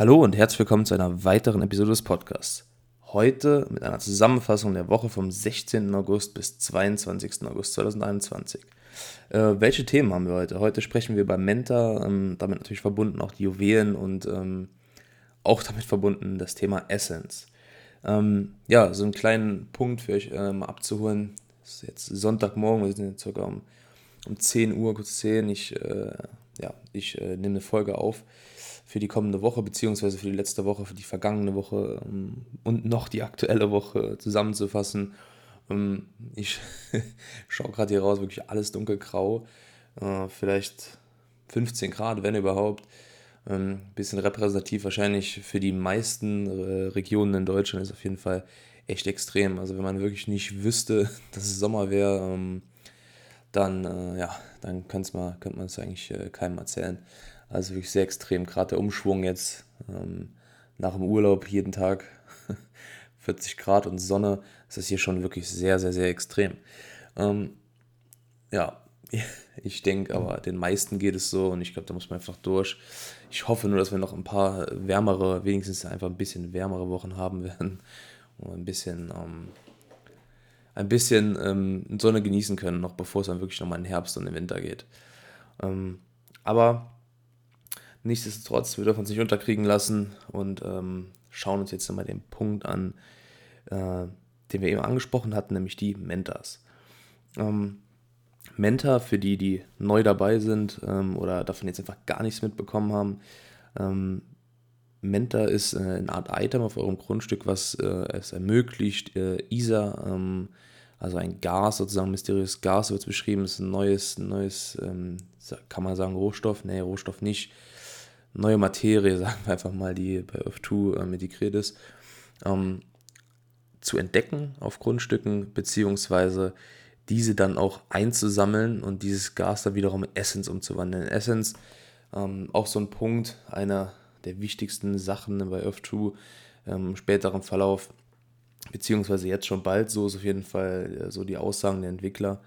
Hallo und herzlich willkommen zu einer weiteren Episode des Podcasts. Heute mit einer Zusammenfassung der Woche vom 16. August bis 22. August 2021. Äh, welche Themen haben wir heute? Heute sprechen wir über Menta, ähm, damit natürlich verbunden auch die Juwelen und ähm, auch damit verbunden das Thema Essence. Ähm, ja, so einen kleinen Punkt für euch äh, mal abzuholen. Es ist jetzt Sonntagmorgen, wir sind jetzt circa um, um 10 Uhr, kurz 10. Ich, äh, ja, ich äh, nehme eine Folge auf für die kommende Woche, beziehungsweise für die letzte Woche, für die vergangene Woche ähm, und noch die aktuelle Woche zusammenzufassen. Ähm, ich schaue gerade hier raus, wirklich alles dunkelgrau. Äh, vielleicht 15 Grad, wenn überhaupt. Ähm, bisschen repräsentativ wahrscheinlich für die meisten äh, Regionen in Deutschland ist auf jeden Fall echt extrem. Also wenn man wirklich nicht wüsste, dass es Sommer wäre, dann äh, ja, dann könnte man es eigentlich keinem erzählen. Also wirklich sehr extrem. Gerade der Umschwung jetzt ähm, nach dem Urlaub jeden Tag 40 Grad und Sonne, ist das hier schon wirklich sehr, sehr, sehr extrem. Ähm, ja, ich denke aber, den meisten geht es so und ich glaube, da muss man einfach durch. Ich hoffe nur, dass wir noch ein paar wärmere, wenigstens einfach ein bisschen wärmere Wochen haben werden und ein bisschen, ähm, ein bisschen ähm, Sonne genießen können, noch bevor es dann wirklich nochmal in den Herbst und den Winter geht. Ähm, aber nichtsdestotrotz, wir dürfen uns nicht unterkriegen lassen und ähm, schauen uns jetzt nochmal den Punkt an, äh, den wir eben angesprochen hatten, nämlich die Mentas. Ähm, Mentor, für die, die neu dabei sind ähm, oder davon jetzt einfach gar nichts mitbekommen haben. Ähm, Mentor ist äh, eine Art Item auf eurem Grundstück, was äh, es ermöglicht, äh, ISA, ähm, also ein Gas, sozusagen mysteriöses Gas wird es beschrieben, ist ein neues, neues ähm, kann man sagen, Rohstoff? Nee, Rohstoff nicht. Neue Materie, sagen wir einfach mal, die bei Earth2 ähm, integriert ist, ähm, zu entdecken auf Grundstücken, beziehungsweise diese dann auch einzusammeln und dieses Gas dann wiederum in Essence umzuwandeln. Essence, ähm, auch so ein Punkt, einer der wichtigsten Sachen bei Earth 2 ähm, im späteren Verlauf, beziehungsweise jetzt schon bald, so ist auf jeden Fall äh, so die Aussagen der Entwickler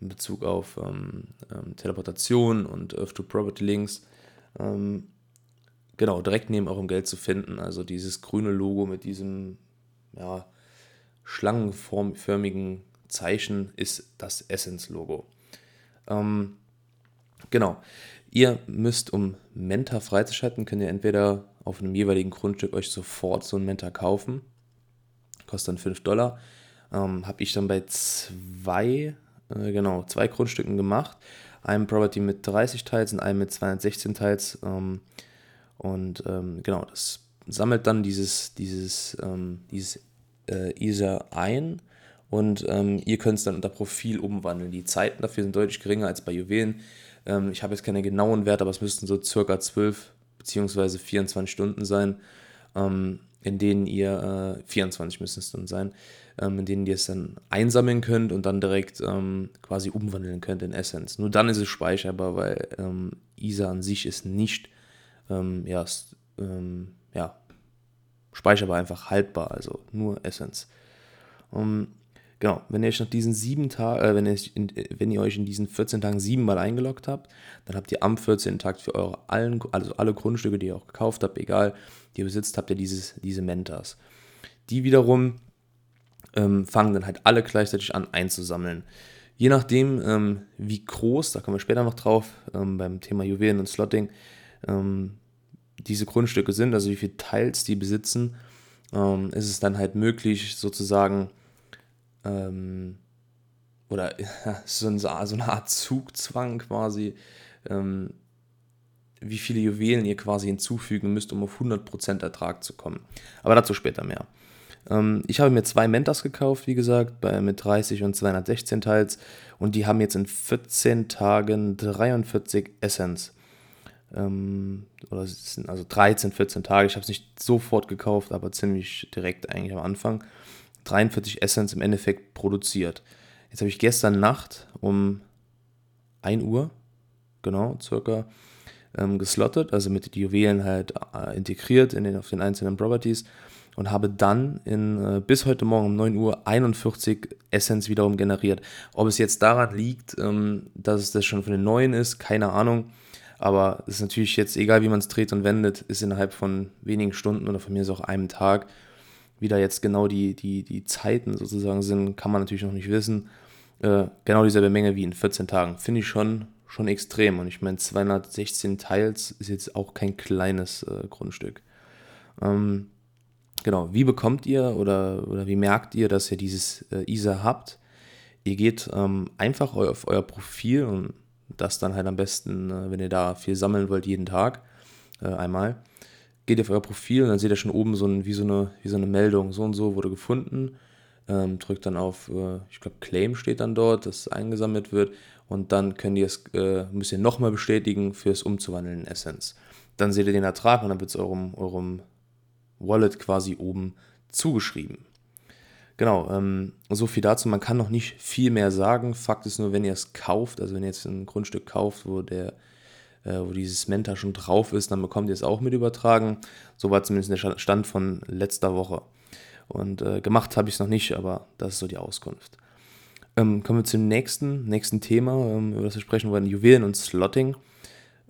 in Bezug auf ähm, ähm Teleportation und Earth 2 Property Links. Genau, direkt neben eurem Geld zu finden. Also dieses grüne Logo mit diesem ja, schlangenförmigen Zeichen ist das Essence-Logo. Ähm, genau. Ihr müsst, um Menta freizuschalten, könnt ihr entweder auf einem jeweiligen Grundstück euch sofort so ein Menta kaufen. Kostet dann 5 Dollar. Ähm, Habe ich dann bei zwei, äh, genau, zwei Grundstücken gemacht. Einem Property mit 30 Teils und einem mit 216 Teils. Ähm, und ähm, genau, das sammelt dann dieses, dieses, ähm, dieses äh, Ether ein und ähm, ihr könnt es dann unter Profil umwandeln. Die Zeiten dafür sind deutlich geringer als bei Juwelen. Ähm, ich habe jetzt keine genauen Werte, aber es müssten so circa 12 bzw. 24 Stunden sein, ähm, in denen ihr, äh, 24 müssen es dann sein, ähm, in denen ihr es dann einsammeln könnt und dann direkt ähm, quasi umwandeln könnt in Essence. Nur dann ist es speicherbar, weil ähm, ISA an sich ist nicht ja, ja, speicherbar einfach haltbar, also nur Essence. Um, Genau, wenn ihr euch nach diesen sieben Tagen, äh, wenn, ihr, wenn ihr euch in diesen 14 Tagen siebenmal eingeloggt habt, dann habt ihr am 14. Tag für eure allen, also alle Grundstücke, die ihr auch gekauft habt, egal, die ihr besitzt, habt ihr dieses, diese Mentas. Die wiederum ähm, fangen dann halt alle gleichzeitig an einzusammeln. Je nachdem, ähm, wie groß, da kommen wir später noch drauf, ähm, beim Thema Juwelen und Slotting, ähm, diese Grundstücke sind, also wie viele Teils die besitzen, ähm, ist es dann halt möglich, sozusagen ähm, oder so, eine, Art Zugzwang quasi, ähm, wie viele Juwelen ihr quasi hinzufügen müsst, um auf 100% Ertrag zu kommen. Aber dazu später mehr. Ähm, ich habe mir zwei Mentas gekauft, wie gesagt, bei, mit 30 und 216 Teils und die haben jetzt in 14 Tagen 43 Essence. Ähm, oder also 13, 14 Tage. Ich habe es nicht sofort gekauft, aber ziemlich direkt eigentlich am Anfang. 43 Essence im Endeffekt produziert. Jetzt habe ich gestern Nacht um 1 Uhr, genau, circa, ähm, geslottet, also mit den Juwelen halt äh, integriert in den, auf den einzelnen Properties und habe dann in, äh, bis heute Morgen um 9 Uhr 41 Essence wiederum generiert. Ob es jetzt daran liegt, ähm, dass es das schon von den neuen ist, keine Ahnung. Aber es ist natürlich jetzt, egal wie man es dreht und wendet, ist innerhalb von wenigen Stunden oder von mir ist auch einem Tag, wie da jetzt genau die, die, die Zeiten sozusagen sind, kann man natürlich noch nicht wissen. Äh, genau dieselbe Menge wie in 14 Tagen. Finde ich schon, schon extrem. Und ich meine, 216 Teils ist jetzt auch kein kleines äh, Grundstück. Ähm, genau, wie bekommt ihr oder, oder wie merkt ihr, dass ihr dieses äh, ISA habt? Ihr geht ähm, einfach auf euer Profil und das dann halt am besten, äh, wenn ihr da viel sammeln wollt, jeden Tag äh, einmal. Geht auf euer Profil und dann seht ihr schon oben so ein, wie, so eine, wie so eine Meldung, so und so wurde gefunden. Ähm, drückt dann auf, äh, ich glaube, Claim steht dann dort, dass eingesammelt wird. Und dann könnt ihr es, äh, müsst ihr nochmal bestätigen fürs Umzuwandeln in Essence. Dann seht ihr den Ertrag und dann wird es eurem, eurem Wallet quasi oben zugeschrieben. Genau, ähm, so viel dazu. Man kann noch nicht viel mehr sagen. Fakt ist nur, wenn ihr es kauft, also wenn ihr jetzt ein Grundstück kauft, wo der äh, wo dieses Menta schon drauf ist, dann bekommt ihr es auch mit übertragen. So war zumindest der Stand von letzter Woche. Und äh, gemacht habe ich es noch nicht, aber das ist so die Auskunft. Ähm, kommen wir zum nächsten, nächsten Thema, ähm, über das wir sprechen wollen, Juwelen und Slotting.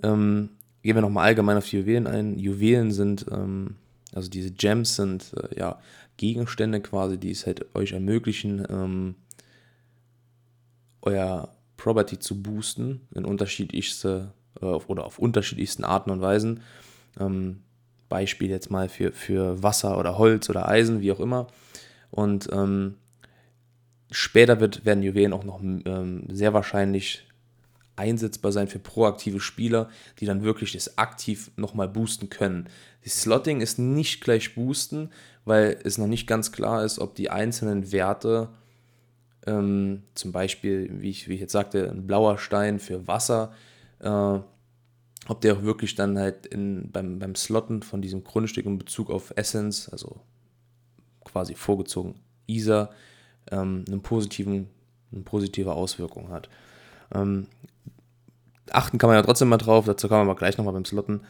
Ähm, gehen wir nochmal allgemein auf die Juwelen ein. Juwelen sind, ähm, also diese Gems sind äh, ja Gegenstände quasi, die es halt euch ermöglichen, ähm, euer Property zu boosten in unterschiedlichste äh, oder auf unterschiedlichsten Arten und Weisen. Ähm, Beispiel jetzt mal für, für Wasser oder Holz oder Eisen, wie auch immer. Und ähm, später wird, werden Juwelen auch noch ähm, sehr wahrscheinlich einsetzbar sein für proaktive Spieler, die dann wirklich das aktiv nochmal boosten können. Die Slotting ist nicht gleich boosten, weil es noch nicht ganz klar ist, ob die einzelnen Werte, ähm, zum Beispiel, wie ich, wie ich jetzt sagte, ein blauer Stein für Wasser, äh, ob der auch wirklich dann halt in, beim, beim Slotten von diesem Grundstück in Bezug auf Essence, also quasi vorgezogen ISA, ähm, einen positiven, eine positive Auswirkung hat. Ähm, achten kann man ja trotzdem mal drauf, dazu kommen wir aber gleich nochmal beim Slotten.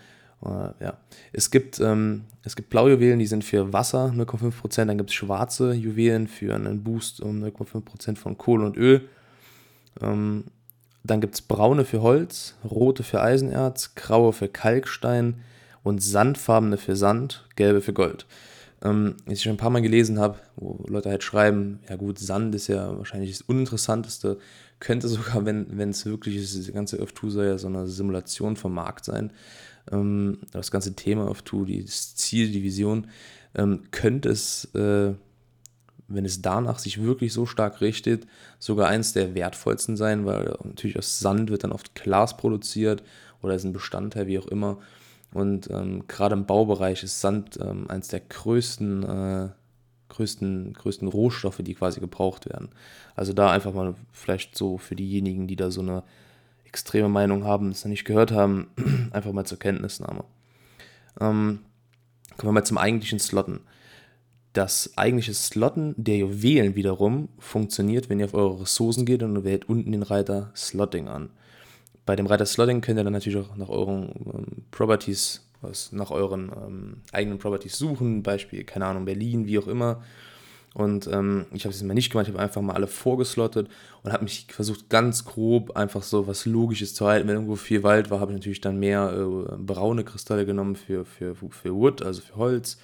Äh, ja. Es gibt, ähm, es gibt Blaujuwelen, die sind für Wasser 0,5%, dann gibt es schwarze Juwelen für einen Boost um 0,5% von Kohle und Öl. Ähm, dann gibt es braune für Holz, rote für Eisenerz, graue für Kalkstein und sandfarbene für Sand, gelbe für Gold. Ähm, ich schon ein paar Mal gelesen habe, wo Leute halt schreiben, ja gut, Sand ist ja wahrscheinlich das Uninteressanteste, könnte sogar, wenn es wirklich ist, diese ganze Öftu soll ja so eine Simulation vom Markt sein. Ähm, das ganze Thema Öftu, das Ziel, die Vision, ähm, könnte es, äh, wenn es danach sich wirklich so stark richtet, sogar eins der wertvollsten sein, weil natürlich aus Sand wird dann oft Glas produziert oder ist ein Bestandteil, wie auch immer. Und ähm, gerade im Baubereich ist Sand ähm, eines der größten, äh, größten, größten Rohstoffe, die quasi gebraucht werden. Also da einfach mal vielleicht so für diejenigen, die da so eine extreme Meinung haben, das noch nicht gehört haben, einfach mal zur Kenntnisnahme. Ähm, kommen wir mal zum eigentlichen Slotten. Das eigentliche Slotten der Juwelen wiederum funktioniert, wenn ihr auf eure Ressourcen geht und wählt unten den Reiter Slotting an. Bei dem Reiter Slotting könnt ihr dann natürlich auch nach euren ähm, Properties, nach euren ähm, eigenen Properties suchen, Beispiel, keine Ahnung, Berlin, wie auch immer. Und ähm, ich habe es mal nicht gemacht, ich habe einfach mal alle vorgeslottet und habe mich versucht, ganz grob einfach so was Logisches zu halten. Wenn irgendwo viel Wald war, habe ich natürlich dann mehr äh, braune Kristalle genommen für, für, für Wood, also für Holz.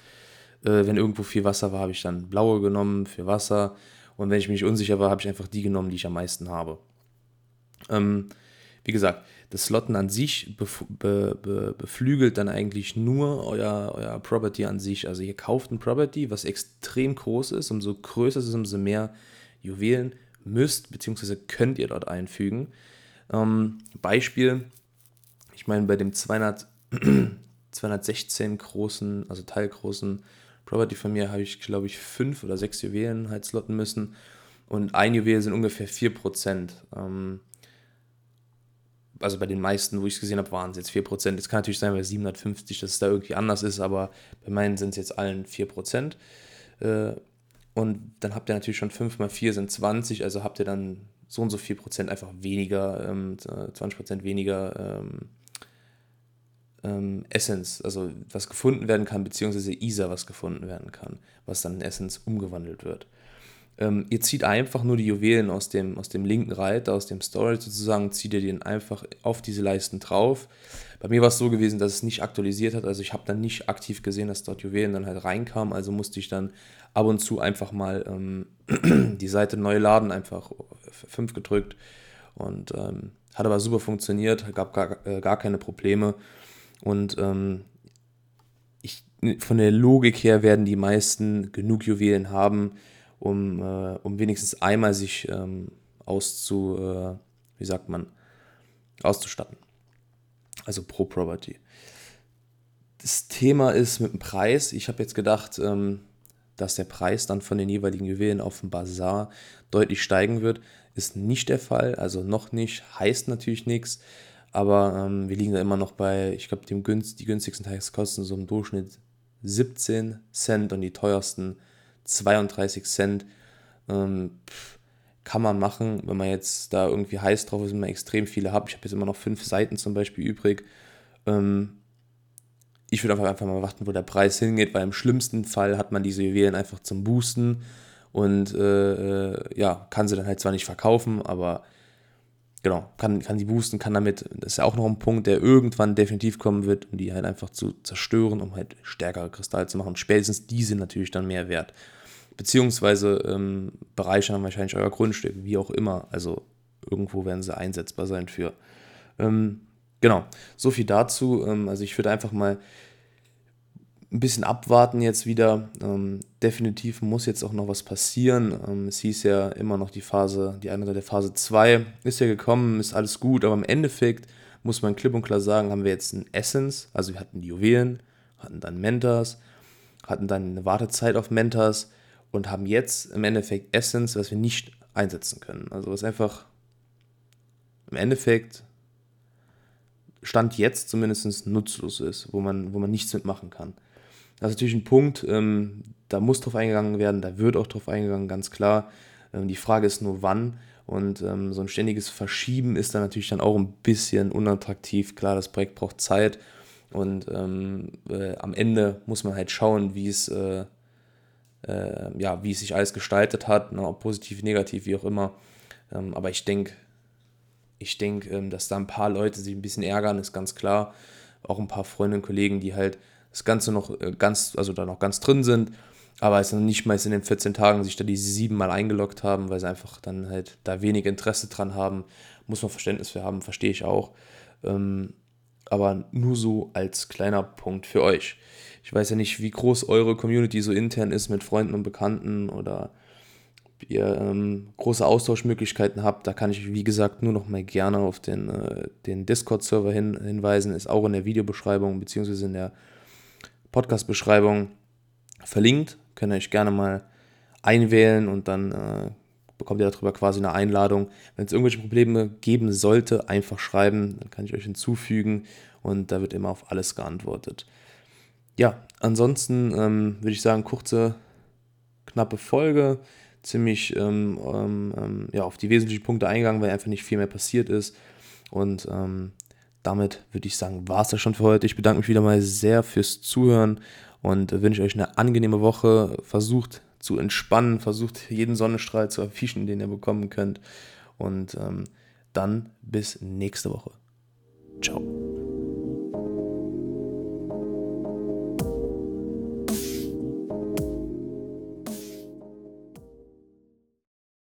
Äh, wenn irgendwo viel Wasser war, habe ich dann blaue genommen für Wasser. Und wenn ich mich unsicher war, habe ich einfach die genommen, die ich am meisten habe. Ähm, wie gesagt, das Slotten an sich be be beflügelt dann eigentlich nur euer, euer Property an sich. Also ihr kauft ein Property, was extrem groß ist. Umso größer es ist, umso mehr Juwelen müsst bzw. könnt ihr dort einfügen. Ähm, Beispiel, ich meine, bei dem 200, 216 großen, also teilgroßen Property von mir habe ich, glaube ich, fünf oder sechs Juwelen halt slotten müssen. Und ein Juwel sind ungefähr 4%. Ähm, also bei den meisten, wo ich es gesehen habe, waren es jetzt 4%. Es kann natürlich sein, bei 750, dass es da irgendwie anders ist, aber bei meinen sind es jetzt allen 4%. Äh, und dann habt ihr natürlich schon 5 mal 4 sind 20, also habt ihr dann so und so 4% einfach weniger, ähm, 20% weniger ähm, ähm, Essence, also was gefunden werden kann, beziehungsweise ISA, was gefunden werden kann, was dann in Essence umgewandelt wird. Ähm, ihr zieht einfach nur die Juwelen aus dem, aus dem linken Reiter, aus dem Storage sozusagen, zieht ihr den einfach auf diese Leisten drauf. Bei mir war es so gewesen, dass es nicht aktualisiert hat, also ich habe dann nicht aktiv gesehen, dass dort Juwelen dann halt reinkamen, also musste ich dann ab und zu einfach mal ähm, die Seite neu laden, einfach 5 gedrückt. Und ähm, hat aber super funktioniert, gab gar, äh, gar keine Probleme. Und ähm, ich, von der Logik her werden die meisten genug Juwelen haben, um, äh, um wenigstens einmal sich ähm, auszu, äh, wie sagt man, auszustatten. Also pro Property. Das Thema ist mit dem Preis. Ich habe jetzt gedacht, ähm, dass der Preis dann von den jeweiligen Juwelen auf dem Bazar deutlich steigen wird. Ist nicht der Fall, also noch nicht, heißt natürlich nichts, aber ähm, wir liegen da immer noch bei, ich glaube, Günst, die günstigsten Tags kosten so im Durchschnitt 17 Cent und die teuersten 32 Cent. Ähm, kann man machen, wenn man jetzt da irgendwie heiß drauf ist, wenn man extrem viele hat. Ich habe jetzt immer noch fünf Seiten zum Beispiel übrig. Ähm, ich würde einfach, mal warten, wo der Preis hingeht, weil im schlimmsten Fall hat man diese Juwelen einfach zum Boosten und äh, äh ja, kann sie dann halt zwar nicht verkaufen, aber genau, kann, kann die boosten, kann damit, das ist ja auch noch ein Punkt, der irgendwann definitiv kommen wird, um die halt einfach zu zerstören, um halt stärkere Kristalle zu machen. Spätestens die sind natürlich dann mehr wert. Beziehungsweise ähm, bereichern wahrscheinlich euer Grundstück, wie auch immer. Also irgendwo werden sie einsetzbar sein für. Ähm, genau, so viel dazu. Ähm, also ich würde einfach mal ein bisschen abwarten jetzt wieder. Ähm, definitiv muss jetzt auch noch was passieren. Ähm, es hieß ja immer noch die Phase, die eine der Phase 2 ist ja gekommen, ist alles gut, aber im Endeffekt muss man klipp und klar sagen, haben wir jetzt ein Essence, also wir hatten die Juwelen, hatten dann Mentors, hatten dann eine Wartezeit auf Mentors und haben jetzt im Endeffekt Essence, was wir nicht einsetzen können. Also was einfach im Endeffekt Stand jetzt zumindest nutzlos ist, wo man, wo man nichts mitmachen kann. Das ist natürlich ein Punkt, ähm, da muss drauf eingegangen werden, da wird auch drauf eingegangen, ganz klar. Ähm, die Frage ist nur wann. Und ähm, so ein ständiges Verschieben ist dann natürlich dann auch ein bisschen unattraktiv. Klar, das Projekt braucht Zeit und ähm, äh, am Ende muss man halt schauen, wie es, äh, äh, ja, wie es sich alles gestaltet hat, ne, ob positiv, negativ, wie auch immer. Ähm, aber ich denke, ich denke, ähm, dass da ein paar Leute sich ein bisschen ärgern, ist ganz klar. Auch ein paar Freunde und Kollegen, die halt das Ganze noch äh, ganz, also da noch ganz drin sind, aber es dann nicht mal in den 14 Tagen sich da diese sieben Mal eingeloggt haben, weil sie einfach dann halt da wenig Interesse dran haben. Muss man Verständnis für haben, verstehe ich auch. Ähm, aber nur so als kleiner Punkt für euch. Ich weiß ja nicht, wie groß eure Community so intern ist mit Freunden und Bekannten oder ihr ähm, große Austauschmöglichkeiten habt. Da kann ich, wie gesagt, nur noch mal gerne auf den, äh, den Discord-Server hin, hinweisen. Ist auch in der Videobeschreibung bzw. in der Podcast-Beschreibung verlinkt. Könnt ihr euch gerne mal einwählen und dann äh, bekommt ihr darüber quasi eine Einladung. Wenn es irgendwelche Probleme geben sollte, einfach schreiben, dann kann ich euch hinzufügen und da wird immer auf alles geantwortet. Ja, ansonsten ähm, würde ich sagen, kurze, knappe Folge, ziemlich ähm, ähm, ähm ja, auf die wesentlichen Punkte eingegangen, weil einfach nicht viel mehr passiert ist. Und ähm, damit würde ich sagen, war es das schon für heute. Ich bedanke mich wieder mal sehr fürs Zuhören und wünsche euch eine angenehme Woche. Versucht zu entspannen, versucht jeden Sonnenstrahl zu erfischen, den ihr bekommen könnt. Und ähm, dann bis nächste Woche. Ciao.